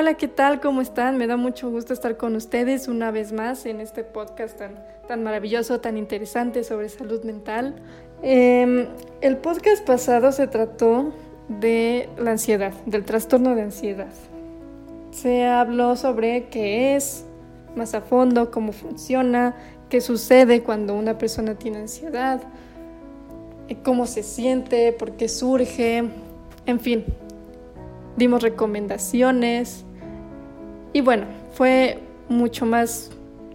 Hola, ¿qué tal? ¿Cómo están? Me da mucho gusto estar con ustedes una vez más en este podcast tan, tan maravilloso, tan interesante sobre salud mental. Em, el podcast pasado se trató de la ansiedad, del trastorno de ansiedad. Se habló sobre qué es, más a fondo, cómo funciona, qué sucede cuando una persona tiene ansiedad, cómo se siente, por qué surge, en fin, dimos recomendaciones y bueno, fue mucho más,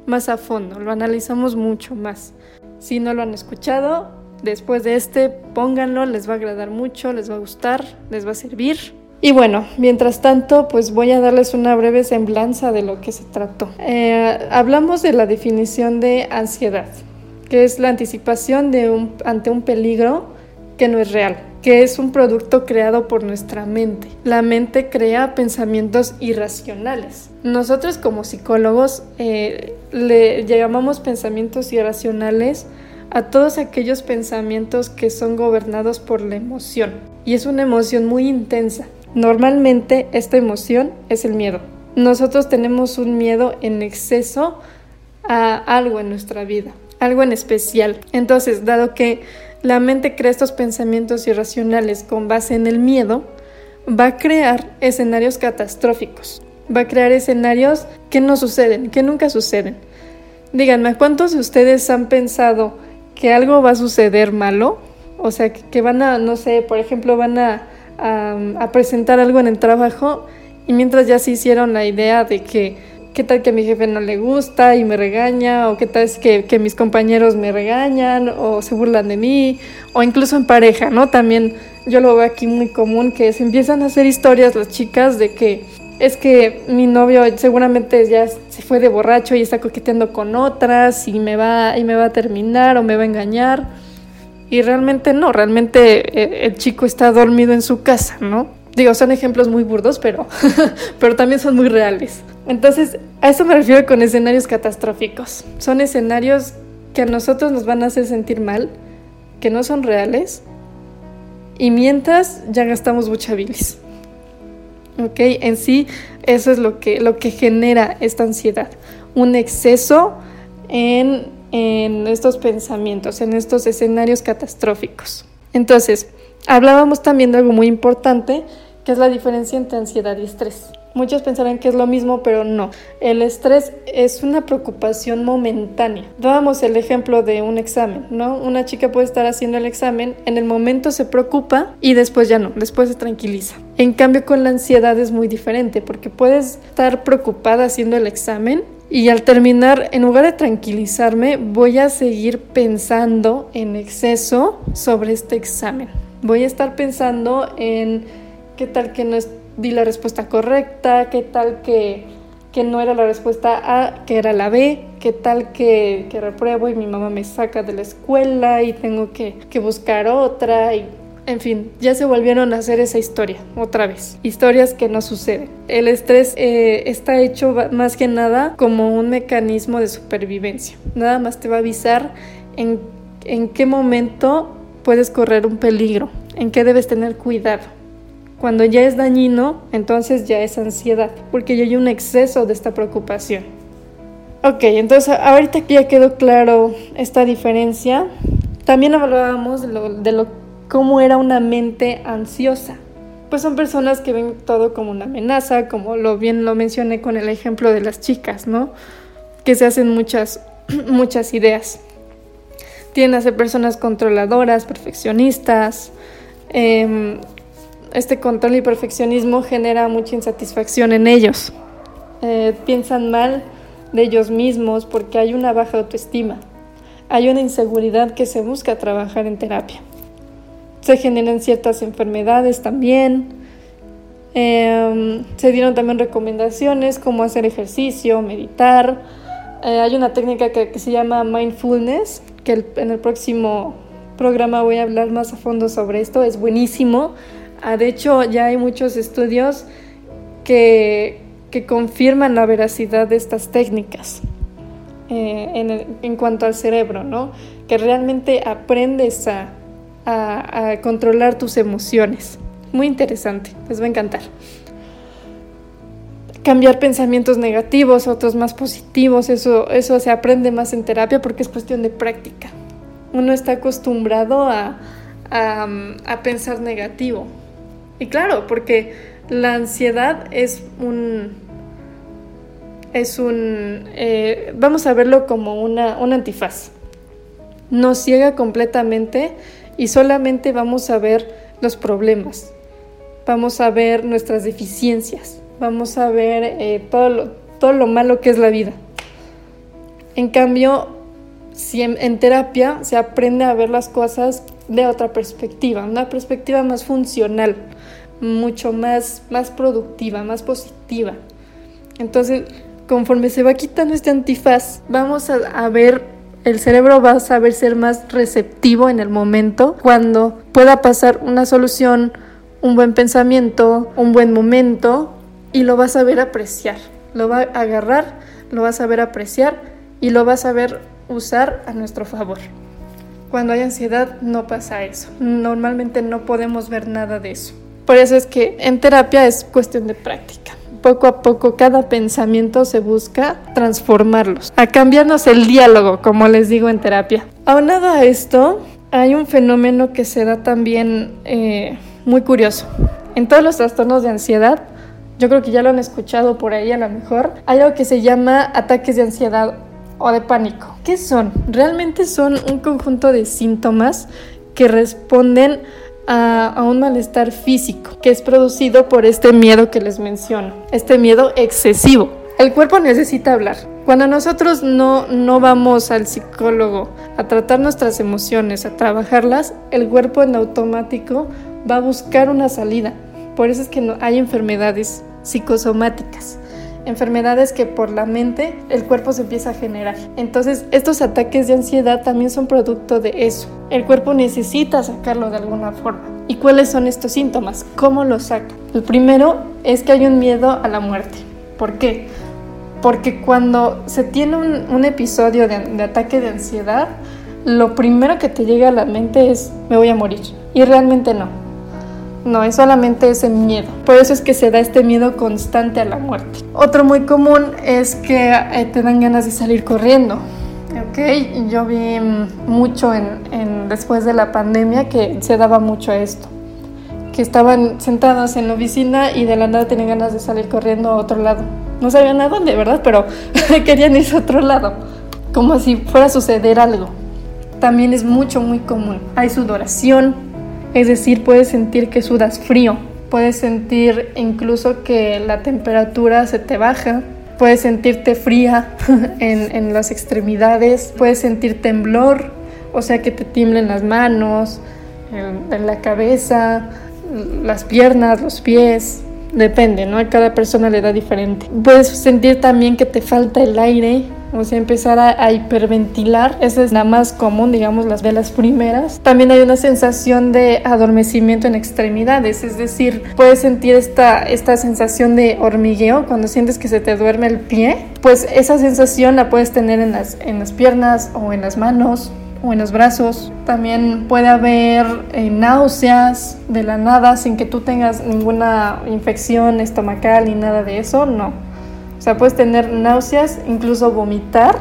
más a fondo, lo analizamos mucho más. Si no lo han escuchado, después de este, pónganlo, les va a agradar mucho, les va a gustar, les va a servir. Y bueno, mientras tanto, pues voy a darles una breve semblanza de lo que se trató. Eh, hablamos de la definición de ansiedad, que es la anticipación de un, ante un peligro que no es real que es un producto creado por nuestra mente. La mente crea pensamientos irracionales. Nosotros como psicólogos eh, le llamamos pensamientos irracionales a todos aquellos pensamientos que son gobernados por la emoción. Y es una emoción muy intensa. Normalmente esta emoción es el miedo. Nosotros tenemos un miedo en exceso a algo en nuestra vida, algo en especial. Entonces, dado que la mente crea estos pensamientos irracionales con base en el miedo, va a crear escenarios catastróficos, va a crear escenarios que no suceden, que nunca suceden. Díganme, ¿cuántos de ustedes han pensado que algo va a suceder malo? O sea, que, van a, no sé, por ejemplo, van a, a presentar algo en el trabajo y mientras ya se hicieron la idea de que qué tal que a mi jefe no le gusta y me regaña, o qué tal es que, que, mis compañeros me regañan o se burlan de mí, o incluso en pareja, ¿no? También yo lo veo aquí muy común que se empiezan a hacer historias las chicas de que es que mi novio seguramente ya se fue de borracho y está coqueteando con otras y me va, y me va a terminar o me va a engañar. Y realmente no, realmente eh, el chico está dormido en su casa, ¿no? Digo, son ejemplos muy burdos, pero, pero también son muy reales. Entonces, a eso me refiero con escenarios catastróficos. Son escenarios que a nosotros nos van a hacer sentir mal, que no son reales, y mientras ya gastamos mucha bilis. ¿Ok? En sí, eso es lo que, lo que genera esta ansiedad. Un exceso en, en estos pensamientos, en estos escenarios catastróficos. Entonces, Hablábamos también de algo muy importante, que es la diferencia entre ansiedad y estrés. Muchos pensarán que es lo mismo, pero no. El estrés es una preocupación momentánea. Dábamos el ejemplo de un examen, ¿no? Una chica puede estar haciendo el examen, en el momento se preocupa y después ya no, después se tranquiliza. En cambio con la ansiedad es muy diferente porque puedes estar preocupada haciendo el examen y al terminar, en lugar de tranquilizarme, voy a seguir pensando en exceso sobre este examen voy a estar pensando en qué tal que no di la respuesta correcta, qué tal que, no era la respuesta A, que era la B, qué tal que, que, repruebo y mi mamá me saca de la escuela y tengo que, buscar otra y en fin, ya se volvieron a hacer esa historia otra vez. Historias que no suceden. El estrés eh, está hecho más que nada como un mecanismo de supervivencia. Nada más te va a avisar en, en qué momento puedes correr un peligro, en qué debes tener cuidado. Cuando ya es dañino, entonces ya es ansiedad, porque ya hay un exceso de esta preocupación. Ok, entonces ahorita que ya quedó claro esta diferencia, también hablábamos de lo, de lo cómo era una mente ansiosa. Pues son personas que ven todo como una amenaza, como lo bien lo mencioné con el ejemplo de las chicas, ¿no? Que se hacen muchas, muchas ideas tienden a ser personas controladoras, perfeccionistas. Em, este control y perfeccionismo genera mucha insatisfacción en ellos. Eh, piensan mal de ellos mismos porque hay una baja autoestima. Hay una inseguridad que se busca trabajar en terapia. Se generan ciertas enfermedades también. Em, se dieron también recomendaciones como hacer ejercicio, meditar. Eh, hay una técnica que se llama mindfulness, que en el próximo programa voy a hablar más a fondo sobre esto, es buenísimo. Ah, de hecho, ya hay muchos estudios que, que confirman la veracidad de estas técnicas eh, en, en, cuanto al cerebro, ¿no? Que realmente aprendes a, a, a controlar tus emociones. Muy interesante, les va a encantar. Cambiar pensamientos negativos otros más positivos. Eso, eso se aprende más en terapia porque es cuestión de práctica. Uno está acostumbrado a, a, pensar negativo. Y claro, porque la ansiedad es un... Es un... Eh, vamos a verlo como una, un antifaz. Nos ciega completamente y solamente vamos a ver los problemas. Vamos a ver nuestras deficiencias vamos a ver eh, todo, lo, todo lo malo que es la vida. En cambio, si en, terapia se aprende a ver las cosas de otra perspectiva, una perspectiva más funcional, mucho más, más productiva, más positiva. Entonces, conforme se va quitando este antifaz, vamos a, a, ver, el cerebro va a saber ser más receptivo en el momento cuando pueda pasar una solución, un buen pensamiento, un buen momento y lo vas a ver apreciar. Lo va a agarrar, lo vas a ver apreciar y lo vas a ver usar a nuestro favor. Cuando hay ansiedad no pasa eso. Normalmente no podemos ver nada de eso. Por eso es que en terapia es cuestión de práctica. Poco a poco cada pensamiento se busca transformarlos, a cambiarnos el diálogo, como les digo en terapia. Aunado a esto, hay un fenómeno que se da también eh, muy curioso. En todos los trastornos de ansiedad yo creo que ya lo han escuchado por ahí a lo mejor, hay algo que se llama ataques de ansiedad o de pánico. ¿Qué son? Realmente son un conjunto de síntomas que responden a, un malestar físico que es producido por este miedo que les menciono, este miedo excesivo. El cuerpo necesita hablar. Cuando nosotros no, no vamos al psicólogo a tratar nuestras emociones, a trabajarlas, el cuerpo en automático va a buscar una salida. Por eso es que no, hay enfermedades psicosomáticas, enfermedades que por la mente el cuerpo se empieza a generar. Entonces, estos ataques de ansiedad también son producto de eso. El cuerpo necesita sacarlo de alguna forma. ¿Y cuáles son estos síntomas? ¿Cómo lo saca? El primero es que hay un miedo a la muerte. ¿Por qué? Porque cuando se tiene un, episodio de, de ataque de ansiedad, lo primero que te llega a la mente es me voy a morir. Y realmente no no, es solamente ese miedo. Por eso es que se da este miedo constante a la muerte. Otro muy común es que eh, te dan ganas de salir corriendo. Ok, yo vi mucho en, después de la pandemia que se daba mucho a esto. Que estaban sentados en la oficina y de la nada tenían ganas de salir corriendo a otro lado. No sabían a dónde, ¿verdad? Pero querían irse a otro lado. Como si fuera a suceder algo. También es mucho, muy común. Hay sudoración, es decir, puedes sentir que sudas frío, puedes sentir incluso que la temperatura se te baja, puedes sentirte fría en, las extremidades, puedes sentir temblor, o sea que te tiemblen las manos, en la cabeza, las piernas, los pies, depende, ¿no? A cada persona le da diferente. Puedes sentir también que te falta el aire, o sea, empezar a, hiperventilar. Esa es la más común, digamos, las de las primeras. También hay una sensación de adormecimiento en extremidades, es decir, puedes sentir esta, esta sensación de hormigueo cuando sientes que se te duerme el pie. Pues esa sensación la puedes tener en las, en las piernas o en las manos o en los brazos. También puede haber eh, náuseas de la nada sin que tú tengas ninguna infección estomacal ni nada de eso, no. O sea, puedes tener náuseas, incluso vomitar,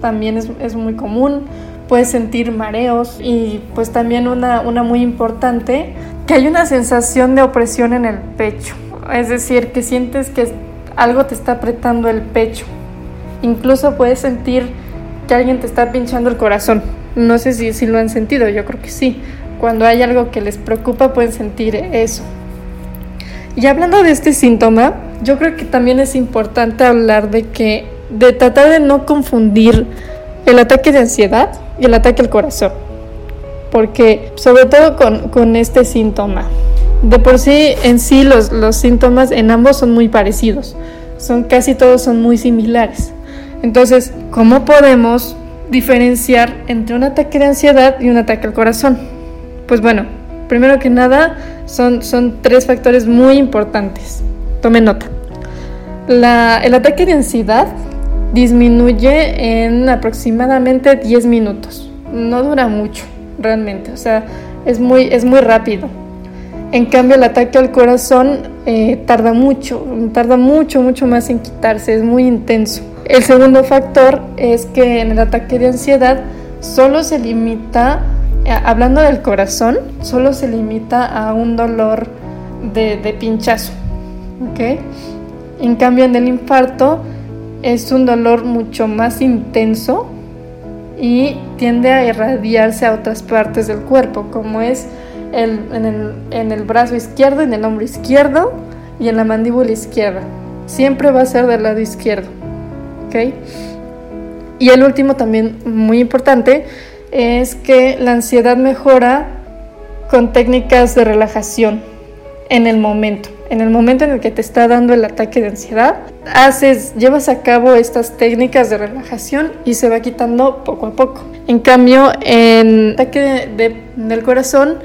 también es, muy común. Puedes sentir mareos y pues también una, una muy importante, que hay una sensación de opresión en el pecho. Es decir, que sientes que algo te está apretando el pecho. Incluso puedes sentir que alguien te está pinchando el corazón. No sé si, si lo han sentido, yo creo que sí. Cuando hay algo que les preocupa pueden sentir eso. Y hablando de este síntoma, yo creo que también es importante hablar de que, de tratar de no confundir el ataque de ansiedad y el ataque al corazón. Porque, sobre todo con, este síntoma, de por sí en sí los, los síntomas en ambos son muy parecidos, son casi todos son muy similares. Entonces, ¿cómo podemos diferenciar entre un ataque de ansiedad y un ataque al corazón? Pues bueno, primero que nada, son, son tres factores muy importantes. Tome nota. el ataque de ansiedad disminuye en aproximadamente 10 minutos. No dura mucho, realmente. O sea, es muy, es muy rápido. En cambio, el ataque al corazón eh, tarda mucho, tarda mucho, mucho más en quitarse, es muy intenso. El segundo factor es que en el ataque de ansiedad solo se limita, eh, hablando del corazón, solo se limita a un dolor de, pinchazo. En cambio, en el infarto es un dolor mucho más intenso y tiende a irradiarse a otras partes del cuerpo, como es en, el, brazo izquierdo, en el hombro izquierdo y en la mandíbula izquierda. Siempre va a ser del lado izquierdo. ¿ok? Y el último también muy importante es que la ansiedad mejora con técnicas de relajación en el momento. En el momento en el que te está dando el ataque de ansiedad, haces, llevas a cabo estas técnicas de relajación y se va quitando poco a poco. En cambio, en el ataque del corazón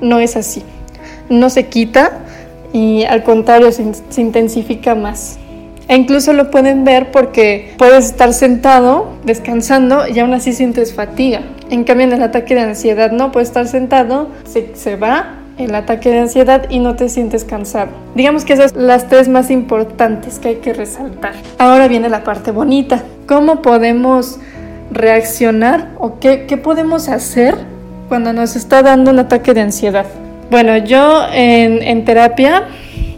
no es así. No se quita y al contrario se, intensifica más. E incluso lo pueden ver porque puedes estar sentado, descansando y aún así sientes fatiga. En cambio, en el ataque de ansiedad no, puedes estar sentado, se, se va el ataque de ansiedad y no te sientes cansado. Digamos que esas son las tres más importantes que hay que resaltar. Ahora viene la parte bonita. ¿Cómo podemos reaccionar o qué, qué podemos hacer cuando nos está dando un ataque de ansiedad? Bueno, yo en, en terapia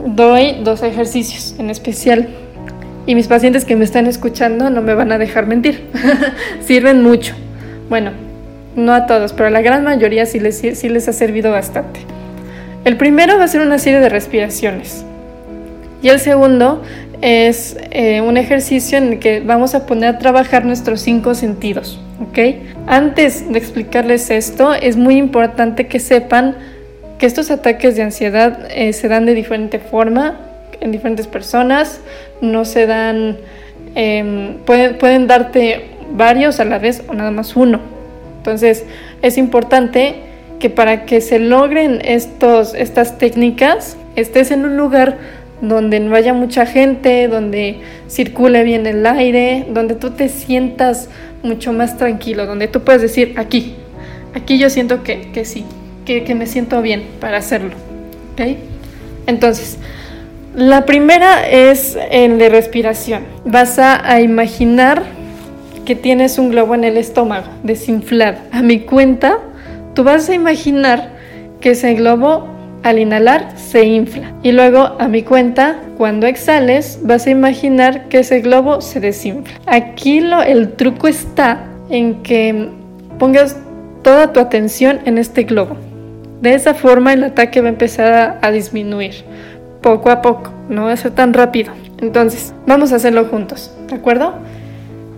doy dos ejercicios en especial. Y mis pacientes que me están escuchando no me van a dejar mentir. Sirven mucho. Bueno, no a todos, pero a la gran mayoría sí les, sí les ha servido bastante. El primero va a ser una serie de respiraciones y el segundo es eh, un ejercicio en el que vamos a poner a trabajar nuestros cinco sentidos, ¿ok? Antes de explicarles esto, es muy importante que sepan que estos ataques de ansiedad eh, se dan de diferente forma en diferentes personas, no se dan, em, pueden, pueden darte varios a la vez o nada más uno. Entonces, es importante que para que se logren estos, estas técnicas estés en un lugar donde no haya mucha gente, donde circule bien el aire, donde tú te sientas mucho más tranquilo, donde tú puedes decir aquí, aquí yo siento que, que sí, que, que, me siento bien para hacerlo. ¿okay? Entonces, la primera es el de respiración. Vas a, a imaginar que tienes un globo en el estómago, desinflado. A mi cuenta, Tú vas a imaginar que ese globo al inhalar se infla y luego a mi cuenta cuando exhales vas a imaginar que ese globo se desinfla. Aquí lo, el truco está en que pongas toda tu atención en este globo. De esa forma el ataque va a empezar a, a disminuir poco a poco, no va a ser tan rápido. Entonces, vamos a hacerlo juntos, ¿de acuerdo?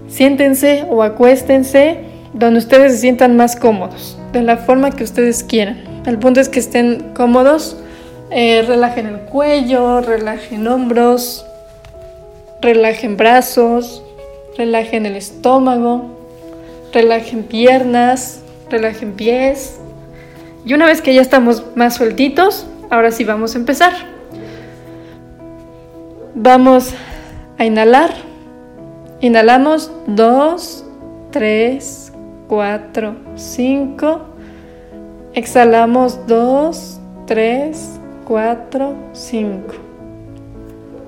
Siéntense o acuéstense donde ustedes se sientan más cómodos de la forma que ustedes quieran. El punto es que estén cómodos, eh, relajen el cuello, relajen hombros, relajen brazos, relajen el estómago, relajen piernas, relajen pies. Y una vez que ya estamos más sueltitos, ahora sí vamos a empezar. Vamos a inhalar. Inhalamos dos, tres, 4, 5. Exhalamos 2, 3, 4, 5.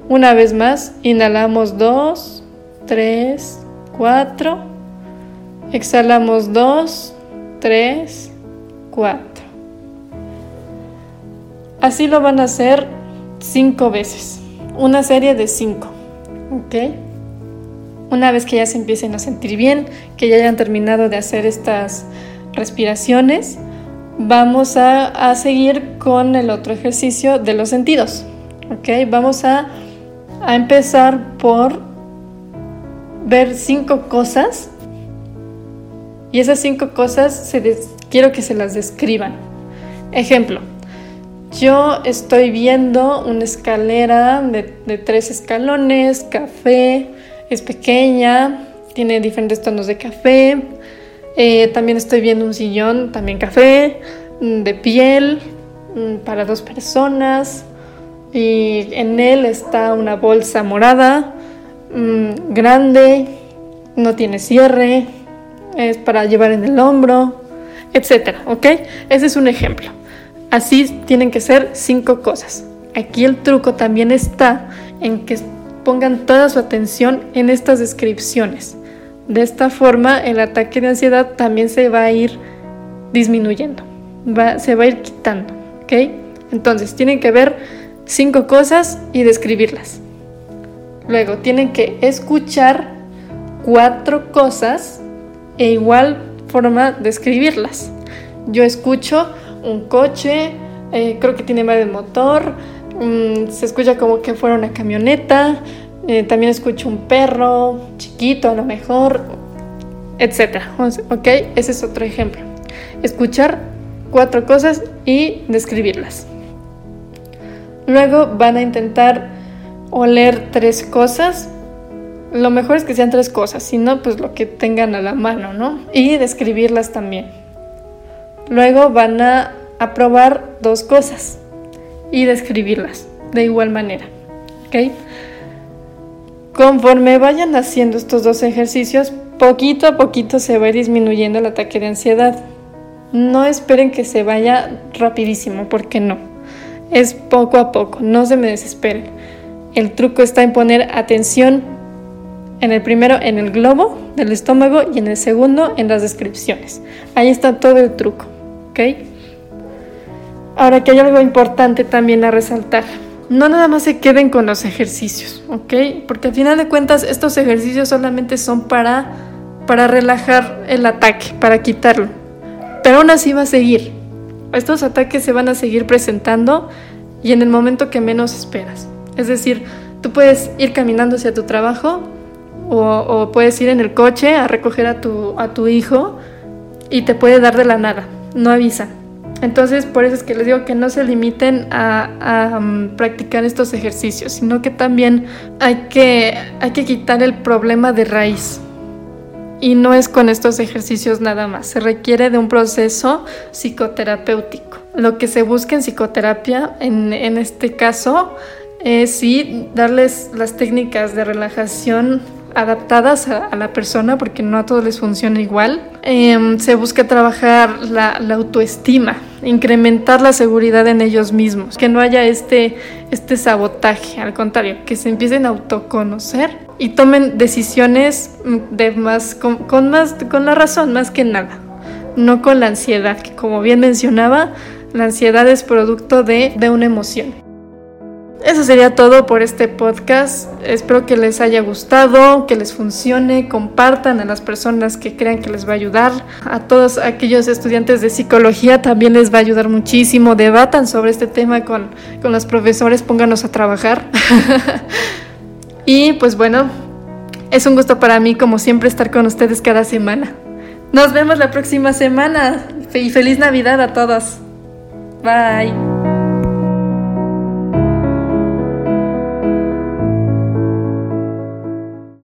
Una vez más, inhalamos 2, 3, 4. Exhalamos 2, 3, 4. Así lo van a hacer 5 veces. Una serie de 5. ¿Ok? Una vez que ya se empiecen a sentir bien, que ya hayan terminado de hacer estas respiraciones, vamos a, seguir con el otro ejercicio de los sentidos. ¿ok? Vamos a, empezar por ver cinco cosas y esas cinco cosas quiero que se las describan. Ejemplo, yo estoy viendo una escalera de tres escalones, café, es pequeña, tiene diferentes tonos de café. Eh, también estoy viendo un sillón, también café, mm, de piel, mm, para dos personas. Y en él está una bolsa morada, mm, grande, no tiene cierre, es para llevar en el hombro, etcétera, ¿ok? Ese es un ejemplo. Así tienen que ser cinco cosas. Aquí el truco también está en que pongan toda su atención en estas descripciones. De esta forma el ataque de ansiedad también se va a ir disminuyendo, se va a ir quitando. ¿ok? Entonces tienen que ver cinco cosas y describirlas. Luego tienen que escuchar cuatro cosas e igual forma describirlas. Yo escucho un coche, eh, creo que tiene más de motor, mm, se escucha como que fuera una camioneta, eh, también escucho un perro chiquito a lo mejor, etc. ¿Ok? Ese es otro ejemplo. Escuchar cuatro cosas y describirlas. Luego van a intentar oler tres cosas. Lo mejor es que sean tres cosas, si no, pues lo que tengan a la mano, ¿no? Y describirlas también. Luego van a, probar dos cosas y describirlas de igual manera. ¿Ok? Conforme vayan haciendo estos dos ejercicios, poquito a poquito se va disminuyendo el ataque de ansiedad. No esperen que se vaya rapidísimo, porque no. Es poco a poco, no se me desesperen. El truco está en poner atención en el primero en el globo del estómago y en el segundo en las descripciones. Ahí está todo el truco. Ahora que hay algo importante también a resaltar. No nada más se queden con los ejercicios, ¿ok? Porque al final de cuentas estos ejercicios solamente son para, para relajar el ataque, para quitarlo. Pero aún así va a seguir. Estos ataques se van a seguir presentando y en el momento que menos esperas. Es decir, tú puedes ir caminando hacia tu trabajo o, puedes ir en el coche a recoger a tu, a tu hijo y te puede dar de la nada no avisan. Entonces, por eso es que les digo que no se limiten a, um, practicar estos ejercicios, sino que también hay que, hay que quitar el problema de raíz. Y no es con estos ejercicios nada más, se requiere de un proceso psicoterapéutico. Lo que se busca en psicoterapia, en, en este caso, es sí darles las técnicas de relajación adaptadas a, la persona porque no a todos les funciona igual. Em, se busca trabajar la, autoestima, incrementar la seguridad en ellos mismos, que no haya este, este sabotaje, al contrario, que se empiecen a autoconocer y tomen decisiones de más, con, más, con la razón más que nada, no con la ansiedad, que como bien mencionaba, la ansiedad es producto de, de una emoción. Eso sería todo por este podcast. Espero que les haya gustado, que les funcione, compartan a las personas que crean que les va a ayudar. A todos aquellos estudiantes de psicología también les va a ayudar muchísimo. Debatan sobre este tema con, con los profesores, pónganos a trabajar. y pues bueno, es un gusto para mí como siempre estar con ustedes cada semana. Nos vemos la próxima semana y feliz Navidad a todos. Bye.